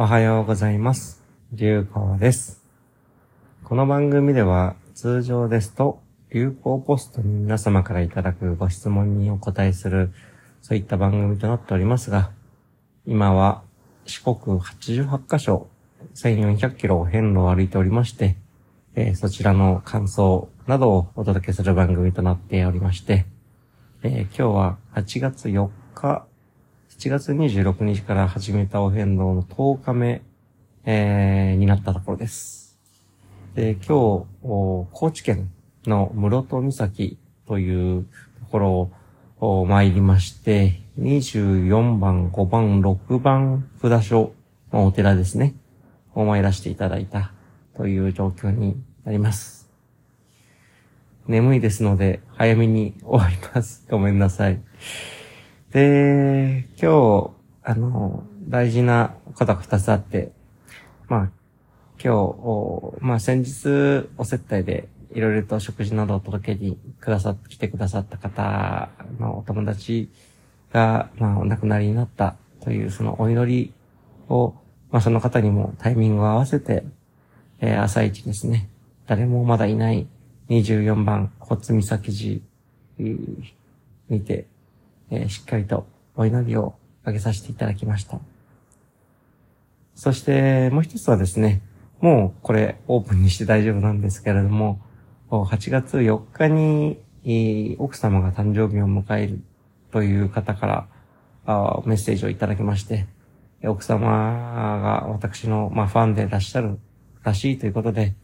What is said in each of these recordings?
おはようございます。流行です。この番組では通常ですと流行ポストに皆様からいただくご質問にお答えするそういった番組となっておりますが、今は四国88カ所1400キロを遍路を歩いておりまして、えーそちらの感想などをお届けする番組となっておりまして、えー今日は8月4日、7月26日から始めたお遍路の10日目、えーになったところです。で、今日、高知県の室戸岬というところを参りまして、24番、5番、6番札所のお寺ですね、を参らせていただいたという状況になります。眠いですので、早めに終わります。ごめんなさい。で、今日、あの、大事なことが二つあって、まあ、今日、まあ先日、お接待で、いろいろと食事などを届けにくださっ、来てくださった方のお友達が、まあお亡くなりになったというそのお祈りを、まあその方にもタイミングを合わせて、えー朝一ですね、誰もまだいない24番骨岬寺えーにて、えーしっかりとお祈りをあげさせていただきました。そして、もう一つはですね、もうこれオープンにして大丈夫なんですけれども、8月4日に、えー奥様が誕生日を迎えるという方からあメッセージをいただきまして、奥様が私の、まあ、ファンでいらっしゃるらしいということで、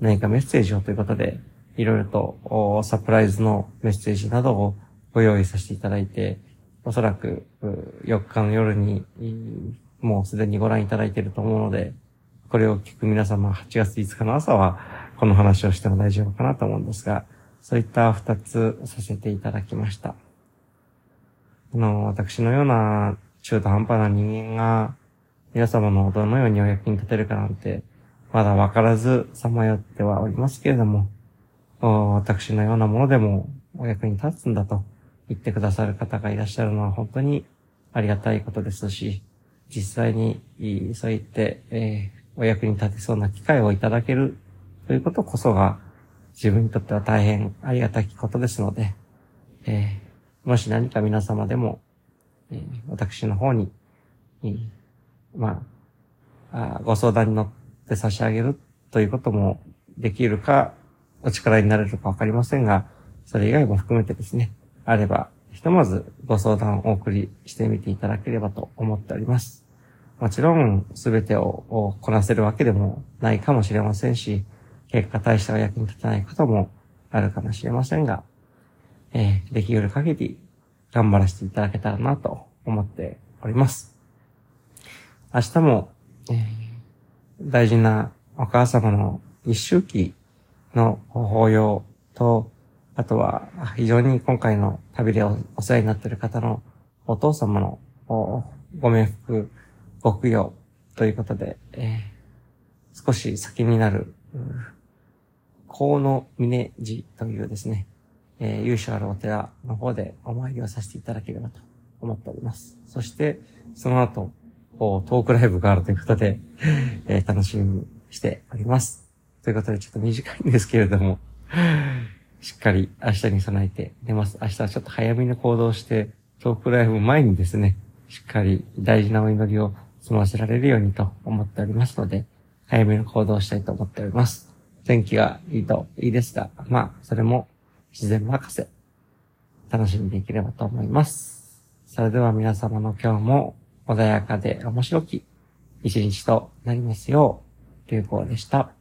何かメッセージをということで、いろいろとサプライズのメッセージなどをご用意させていただいて、おそらく4日の夜にもうすでにご覧いただいていると思うので、これを聞く皆様8月5日の朝はこの話をしても大丈夫かなと思うんですが、そういった2つさせていただきました。あの、私のような中途半端な人間が皆様のどのようにお役に立てるかなんて、まだわからずさまよってはおりますけれども、私のようなものでもお役に立つんだと言ってくださる方がいらっしゃるのは本当にありがたいことですし、実際にそう言って、えーお役に立てそうな機会をいただけるということこそが自分にとっては大変ありがたきことですので、えーもし何か皆様でも、えー私の方に、えーまあご相談に乗って差し上げるということもできるか、お力になれるかわかりませんが、それ以外も含めてですね、あれば、ひとまずご相談をお送りしてみていただければと思っております。もちろん、すべてををこなせるわけでもないかもしれませんし、結果大したお役に立たないこともあるかもしれませんが、えーできる限り頑張らせていただけたらなと思っております。明日も、えー大事なお母様の一周期の法要と、あとは非常に今回の旅でお世話になっている方のお父様のご冥福、ご供養ということで、えー少し先になる、河野峰寺というですね、えー由緒あるお寺の方でお参りをさせていただければと思っております。そして、その後、トークライブがあるということで、えー楽しみにしております。ということで、ちょっと短いんですけれども、しっかり明日に備えて寝ます。明日はちょっと早めに行動して、トークライブ前にですね、しっかり大事なお祈りを済ませられるようにと思っておりますので、早めに行動をしたいと思っております。天気がいいといいですが、まあ、それも自然任せ、楽しんでいければと思います。それでは皆様の今日も穏やかで面白き一日となりますよう、流行でした。